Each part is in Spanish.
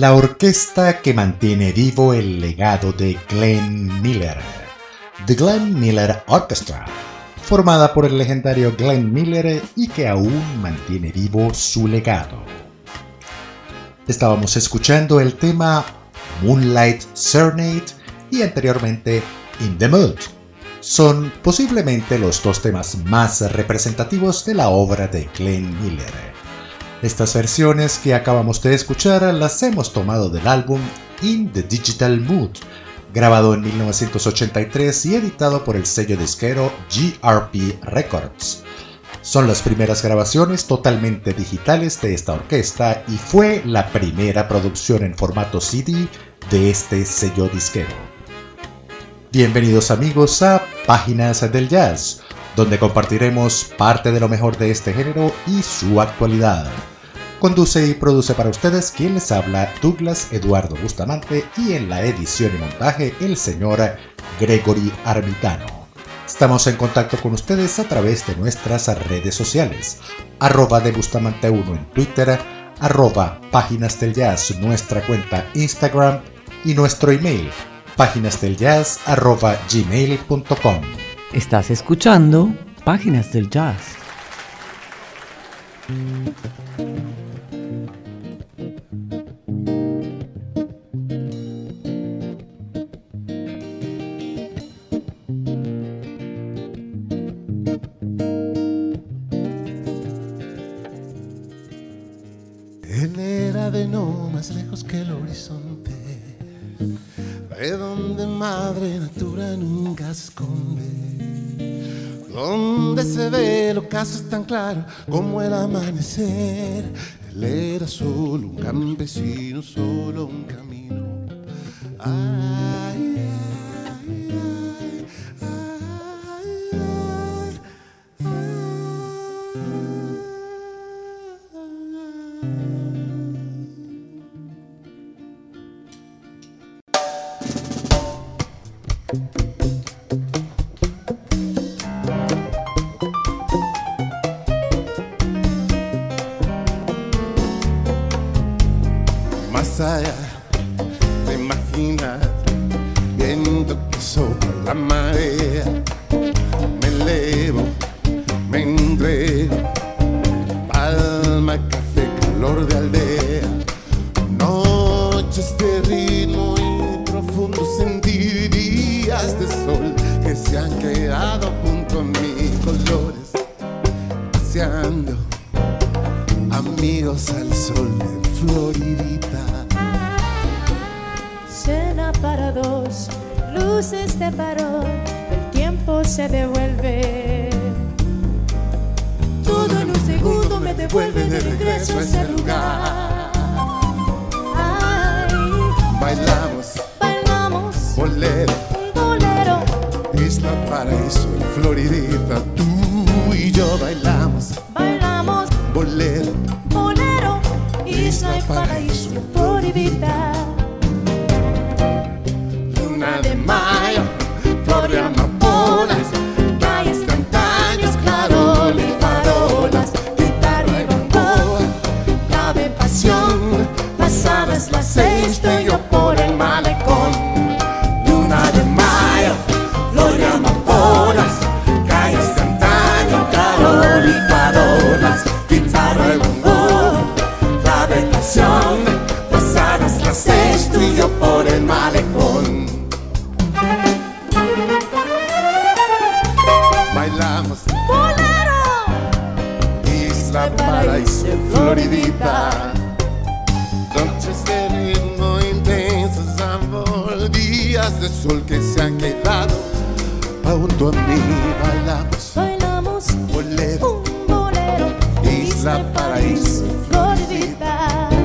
La orquesta que mantiene vivo el legado de Glenn Miller, The Glenn Miller Orchestra, formada por el legendario Glenn Miller y que aún mantiene vivo su legado. Estábamos escuchando el tema Moonlight Serenade y anteriormente In the Mood. Son posiblemente los dos temas más representativos de la obra de Glenn Miller. Estas versiones que acabamos de escuchar las hemos tomado del álbum In the Digital Mood, grabado en 1983 y editado por el sello disquero GRP Records. Son las primeras grabaciones totalmente digitales de esta orquesta y fue la primera producción en formato CD de este sello disquero. Bienvenidos amigos a Páginas del Jazz, donde compartiremos parte de lo mejor de este género y su actualidad. Conduce y produce para ustedes quien les habla Douglas Eduardo Bustamante y en la edición y montaje el señor Gregory Armitano. Estamos en contacto con ustedes a través de nuestras redes sociales, arroba de Bustamante 1 en Twitter, arroba Páginas del Jazz, nuestra cuenta Instagram y nuestro email, páginasdeljazz arroba gmail.com. Estás escuchando Páginas del Jazz. Caso es tan claro como el amanecer. Él era solo un campesino, solo un camino. Ay, te imaginas viendo que sopla la marea. Me elevo, me entrego, palma, café, calor de aldea, noches de ritmo y profundo sentir, días de sol que se han quedado junto a mis colores, paseando amigos al sol de Floridita. luces de farol, el tiempo se devuelve. Todo en un segundo me devuelve de regreso a ese este lugar. Bailamos, bailamos, bolero, bolero. Isla Paraíso en Floridita, tú y yo bailamos esa paraíso floridita. Noches de ritmo intenso, sabor, días de sol que se han quedado junto a mí. Bailamos, bailamos, bolero, un bolero, isla, paraíso, floridita.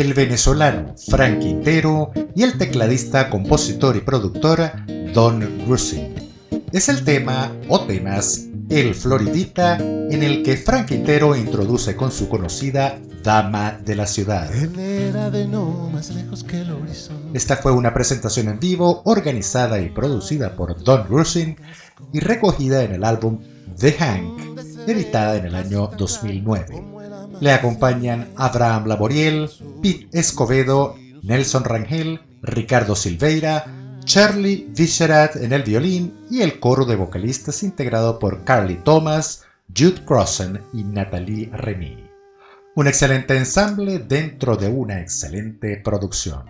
El venezolano Frank Quintero y el tecladista, compositor y productor Don Grusin. Es el tema o temas El Floridita en el que Frank Quintero introduce con su conocida Dama de la Ciudad. Esta fue una presentación en vivo organizada y producida por Don Grusin y recogida en el álbum The Hank, editada en el año 2009. Le acompañan Abraham Laboriel, Pete Escobedo, Nelson Rangel, Ricardo Silveira, Charlie Viserat en el violín y el coro de vocalistas integrado por Carly Thomas, Jude Crossen y Nathalie Remy. Un excelente ensamble dentro de una excelente producción.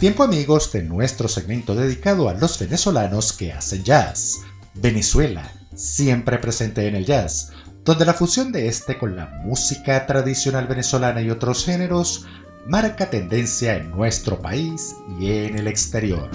Tiempo amigos de nuestro segmento dedicado a los venezolanos que hacen jazz. Venezuela, siempre presente en el jazz, donde la fusión de este con la música tradicional venezolana y otros géneros marca tendencia en nuestro país y en el exterior.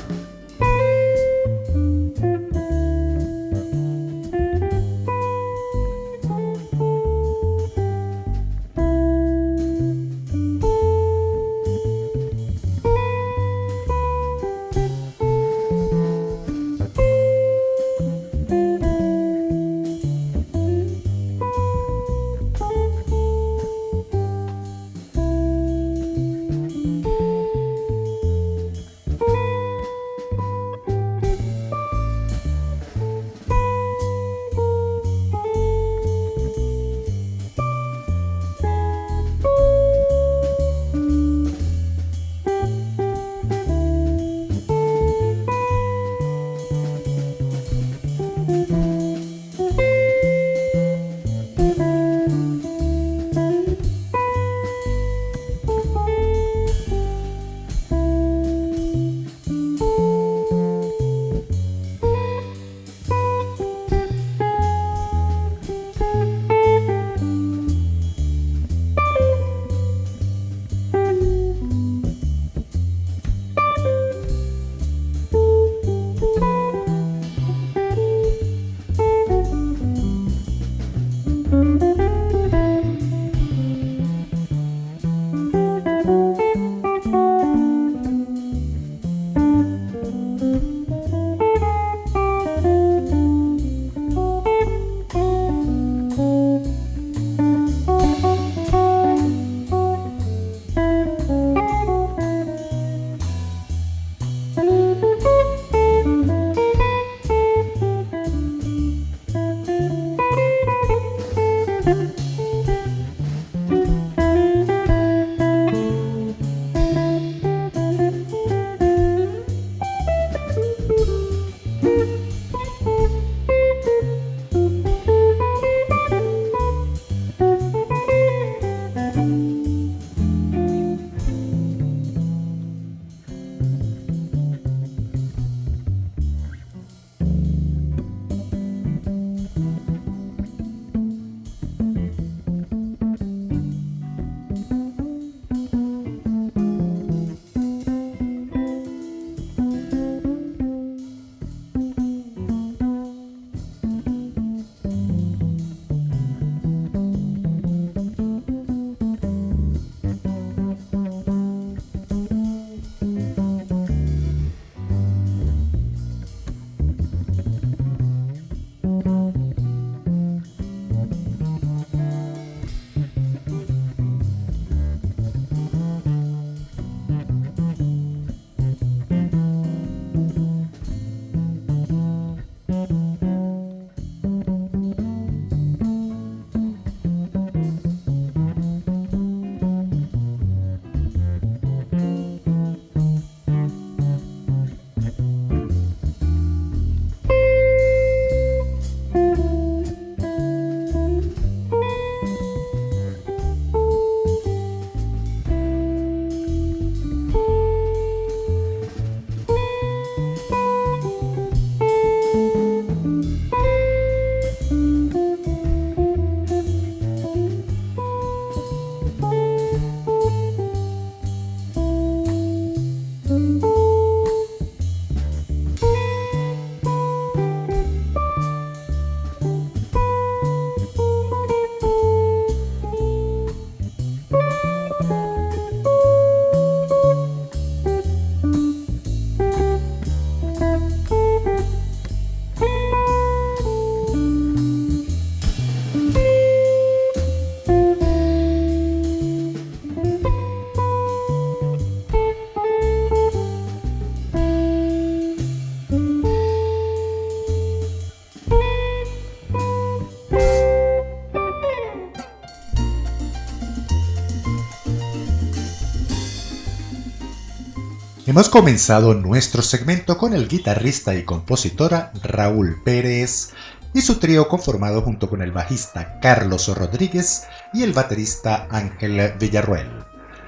Hemos comenzado nuestro segmento con el guitarrista y compositora Raúl Pérez y su trío conformado junto con el bajista Carlos Rodríguez y el baterista Ángel Villarruel.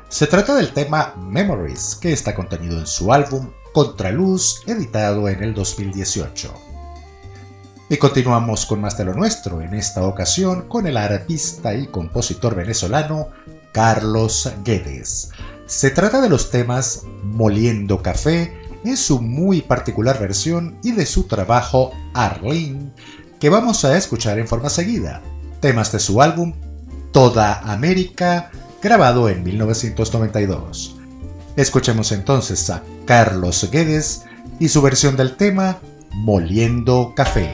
Se trata del tema Memories, que está contenido en su álbum Contraluz, editado en el 2018. Y continuamos con más de lo nuestro, en esta ocasión con el artista y compositor venezolano Carlos Guedes. Se trata de los temas Moliendo Café en su muy particular versión y de su trabajo Arlene, que vamos a escuchar en forma seguida. Temas de su álbum Toda América, grabado en 1992. Escuchemos entonces a Carlos Guedes y su versión del tema Moliendo Café.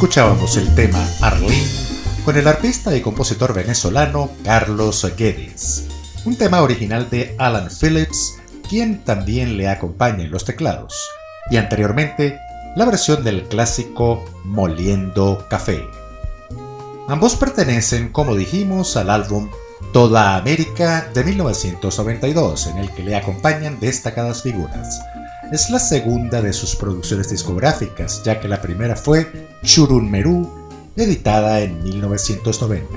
Escuchábamos el tema Arlene con el artista y compositor venezolano Carlos Guedes, un tema original de Alan Phillips, quien también le acompaña en los teclados, y anteriormente la versión del clásico Moliendo Café. Ambos pertenecen, como dijimos, al álbum Toda América de 1992, en el que le acompañan destacadas figuras es la segunda de sus producciones discográficas, ya que la primera fue Churun Meru, editada en 1990.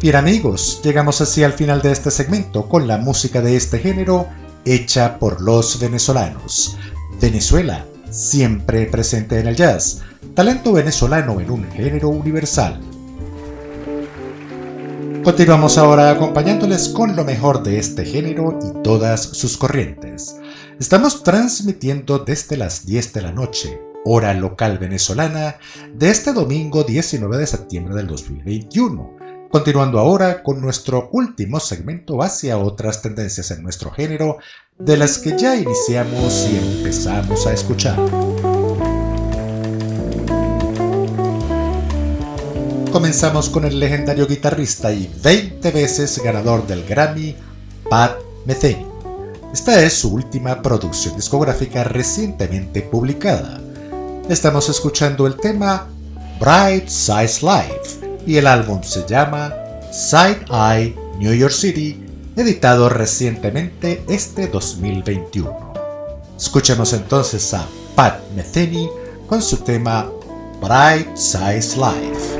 Bien amigos, llegamos así al final de este segmento con la música de este género hecha por los venezolanos. Venezuela, siempre presente en el jazz, talento venezolano en un género universal. Continuamos ahora acompañándoles con lo mejor de este género y todas sus corrientes. Estamos transmitiendo desde las 10 de la noche, hora local venezolana, de este domingo 19 de septiembre del 2021. Continuando ahora con nuestro último segmento hacia otras tendencias en nuestro género, de las que ya iniciamos y empezamos a escuchar. Comenzamos con el legendario guitarrista y 20 veces ganador del Grammy, Pat Metheny Esta es su última producción discográfica recientemente publicada. Estamos escuchando el tema Bright Size Life y el álbum se llama Side Eye New York City, editado recientemente este 2021. Escuchemos entonces a Pat Metheny con su tema Bright Size Life.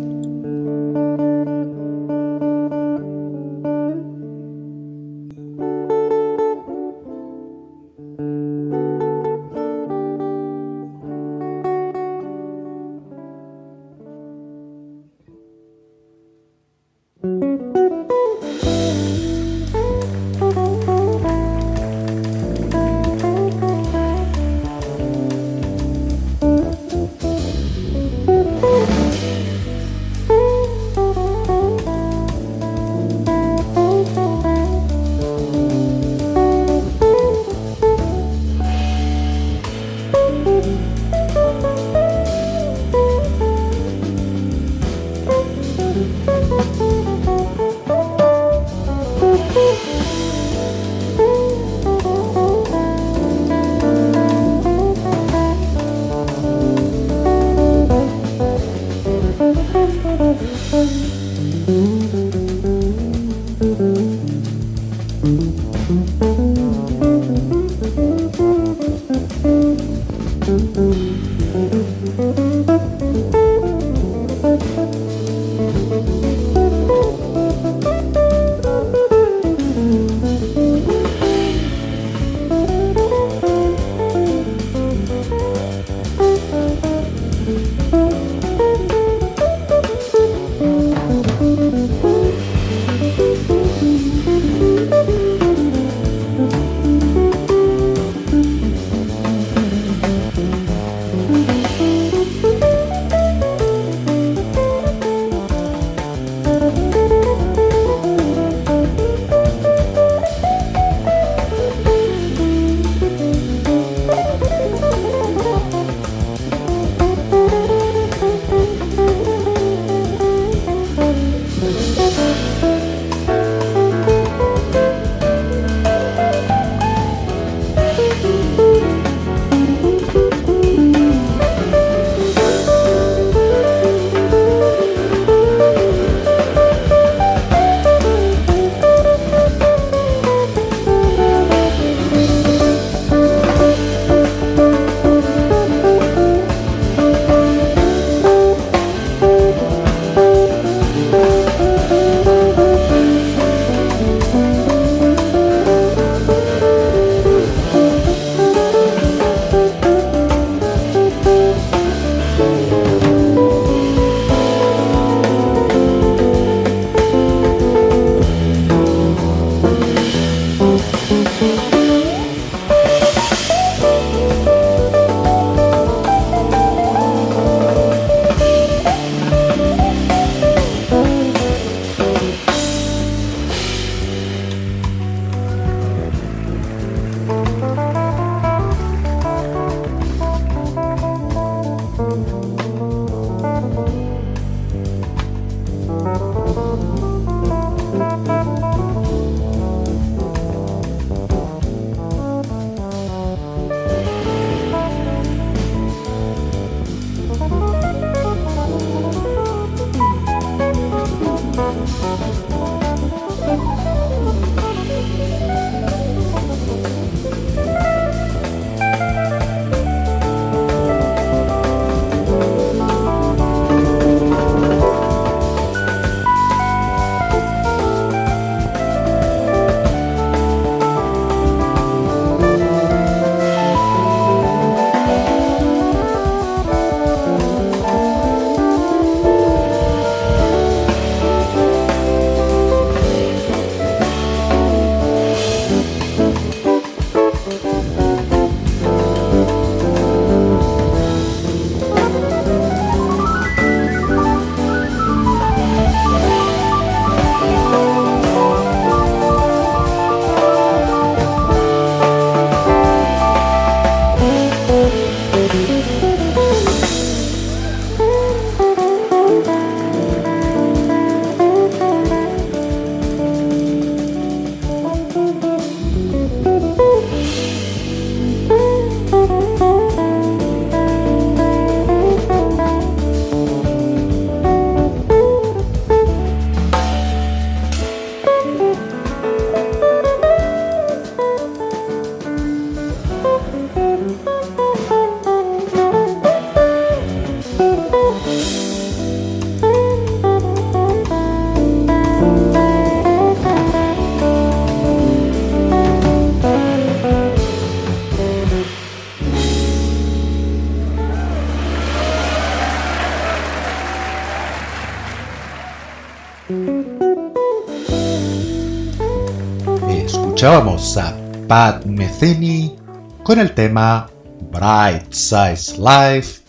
Escuchábamos a Pat Metheny con el tema Bright Size Life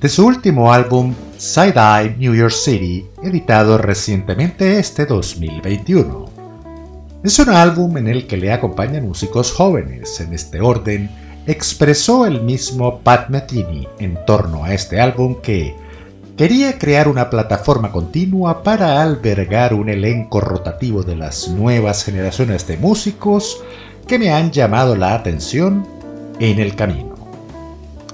de su último álbum Side Eye New York City, editado recientemente este 2021. Es un álbum en el que le acompañan músicos jóvenes. En este orden, expresó el mismo Pat Metheny en torno a este álbum que quería crear una plataforma continua para albergar un elenco rotativo de las nuevas generaciones de músicos que me han llamado la atención en el camino.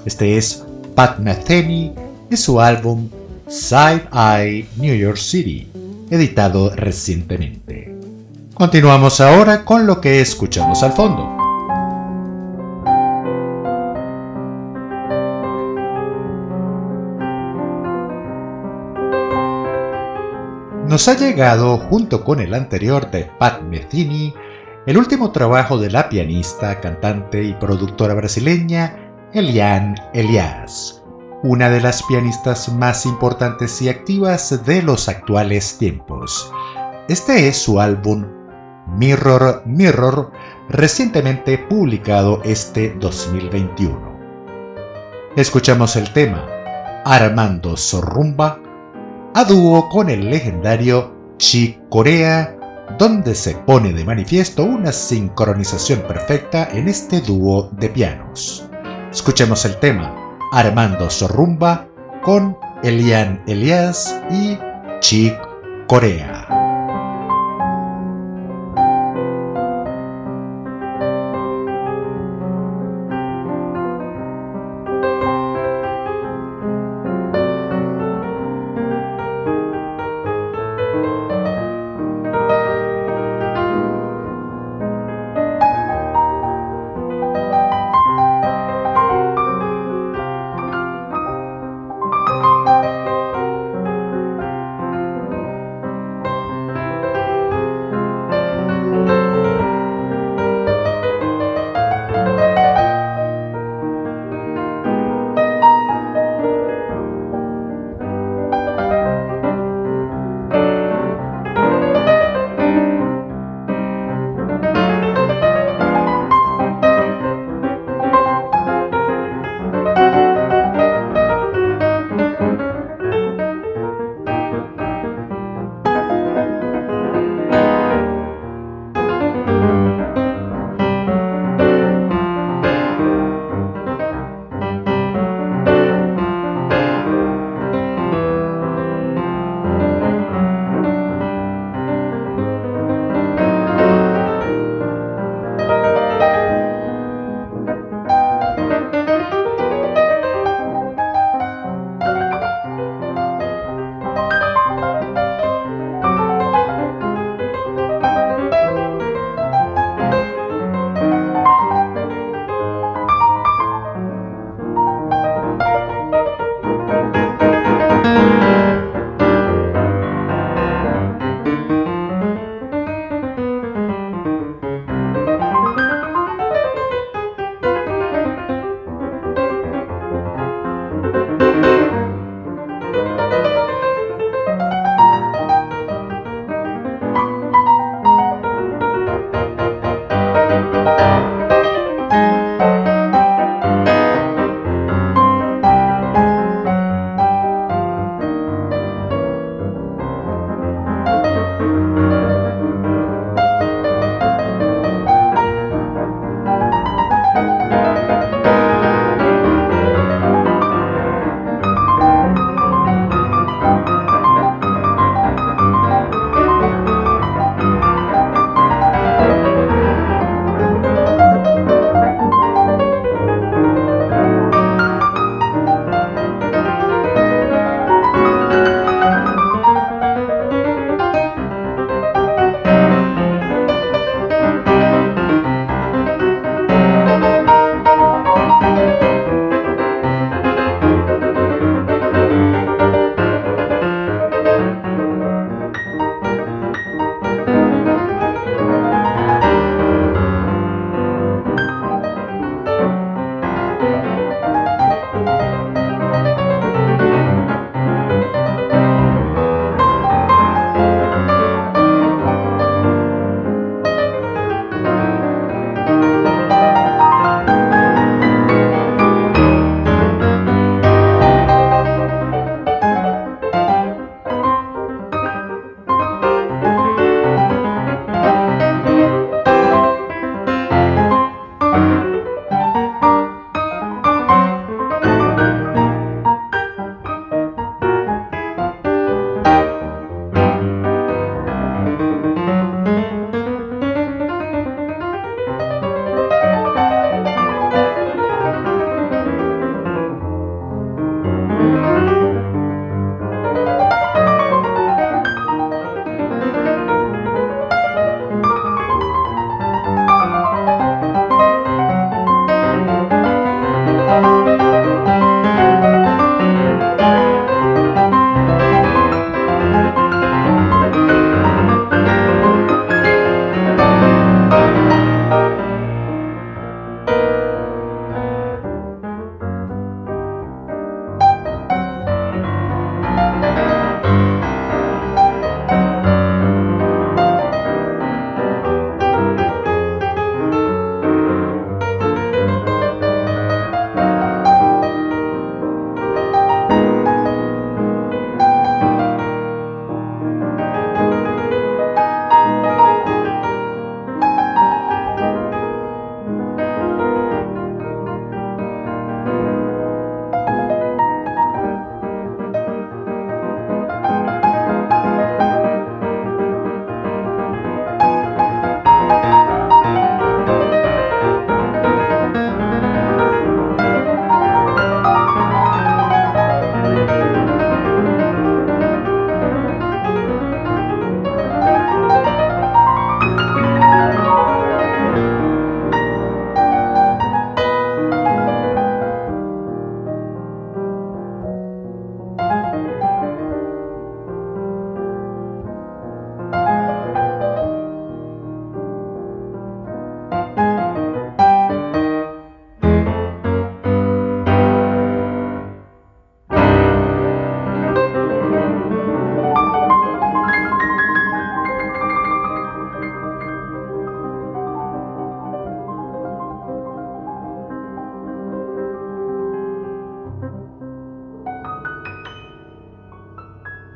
Este es Pat Metheny y su álbum Side Eye New York City, editado recientemente. Continuamos ahora con lo que escuchamos al fondo. Nos ha llegado, junto con el anterior de Pat Metheny, el último trabajo de la pianista, cantante y productora brasileña Eliane Elias, una de las pianistas más importantes y activas de los actuales tiempos. Este es su álbum Mirror Mirror, recientemente publicado este 2021. Escuchamos el tema Armando Sorrumba a dúo con el legendario Chick Corea, donde se pone de manifiesto una sincronización perfecta en este dúo de pianos. Escuchemos el tema Armando Sorrumba con Elian Elias y Chick Corea.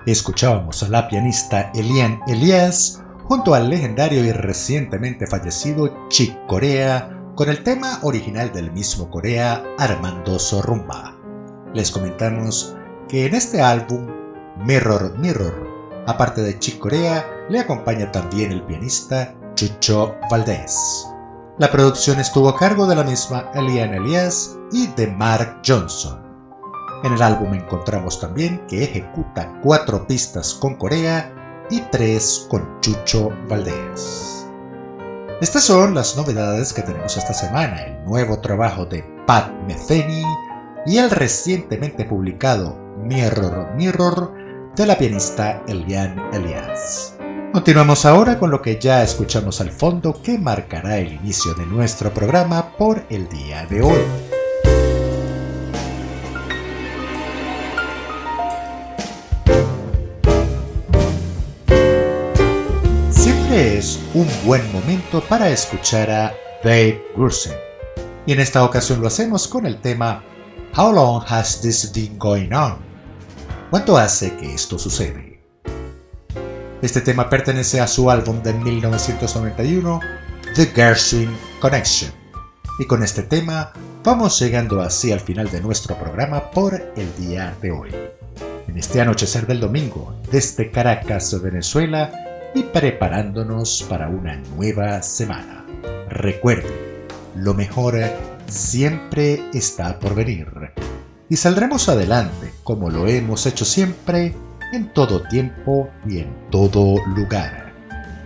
Escuchábamos a la pianista Elian Elias junto al legendario y recientemente fallecido Chick Corea con el tema original del mismo Corea, Armando Zorrumba. Les comentamos que en este álbum, Mirror Mirror, aparte de Chick Corea, le acompaña también el pianista Chucho Valdés. La producción estuvo a cargo de la misma Elian Elias y de Mark Johnson. En el álbum encontramos también que ejecuta cuatro pistas con Corea y tres con Chucho Valdés. Estas son las novedades que tenemos esta semana, el nuevo trabajo de Pat Metheny y el recientemente publicado Mirror Mirror de la pianista Elian Elias. Continuamos ahora con lo que ya escuchamos al fondo que marcará el inicio de nuestro programa por el día de hoy. Buen momento para escuchar a Dave Grusin. Y en esta ocasión lo hacemos con el tema How long has this been going on? ¿Cuánto hace que esto sucede? Este tema pertenece a su álbum de 1991, The Gershwin Connection. Y con este tema vamos llegando así al final de nuestro programa por el día de hoy. En este anochecer del domingo, desde Caracas, Venezuela, y preparándonos para una nueva semana. Recuerde, lo mejor siempre está por venir y saldremos adelante como lo hemos hecho siempre en todo tiempo y en todo lugar.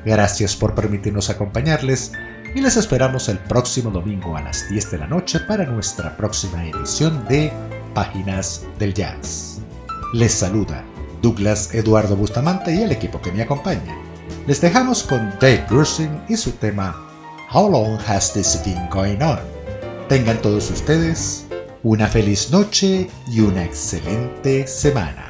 Gracias por permitirnos acompañarles y les esperamos el próximo domingo a las 10 de la noche para nuestra próxima edición de Páginas del Jazz. Les saluda Douglas Eduardo Bustamante y el equipo que me acompaña. Les dejamos con Dave Grusin y su tema How Long Has This Been Going On? Tengan todos ustedes una feliz noche y una excelente semana.